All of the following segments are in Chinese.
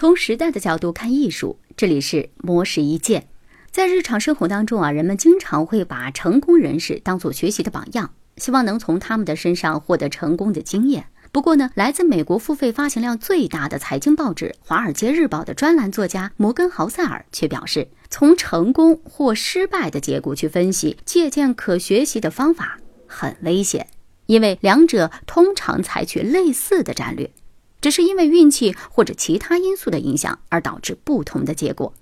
从时代的角度看艺术，这里是魔石一剑。在日常生活当中啊，人们经常会把成功人士当做学习的榜样，希望能从他们的身上获得成功的经验。不过呢，来自美国付费发行量最大的财经报纸《华尔街日报》的专栏作家摩根豪塞尔却表示，从成功或失败的结果去分析借鉴可学习的方法很危险，因为两者通常采取类似的战略。只是因为运气或者其他因素的影响而导致不同的结果。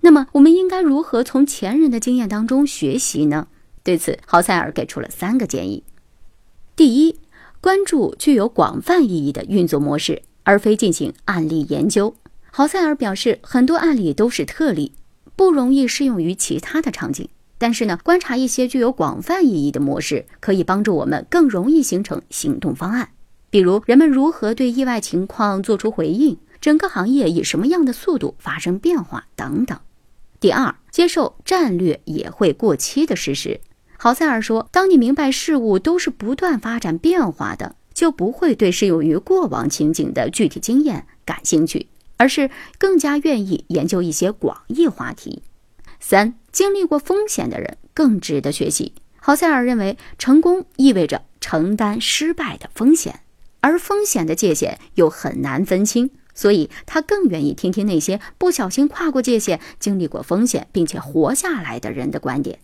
那么，我们应该如何从前人的经验当中学习呢？对此，豪塞尔给出了三个建议：第一，关注具有广泛意义的运作模式，而非进行案例研究。豪塞尔表示，很多案例都是特例，不容易适用于其他的场景。但是呢，观察一些具有广泛意义的模式，可以帮助我们更容易形成行动方案。比如，人们如何对意外情况做出回应，整个行业以什么样的速度发生变化等等。第二，接受战略也会过期的事实。豪塞尔说：“当你明白事物都是不断发展变化的，就不会对适用于过往情景的具体经验感兴趣，而是更加愿意研究一些广义话题。”三，经历过风险的人更值得学习。豪塞尔认为，成功意味着承担失败的风险。而风险的界限又很难分清，所以他更愿意听听那些不小心跨过界限、经历过风险并且活下来的人的观点。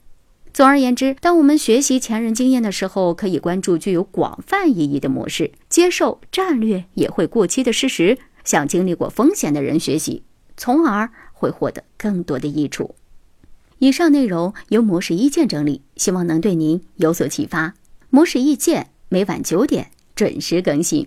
总而言之，当我们学习前人经验的时候，可以关注具有广泛意义的模式，接受战略也会过期的事实，向经历过风险的人学习，从而会获得更多的益处。以上内容由模式意见整理，希望能对您有所启发。模式意见每晚九点。准时更新。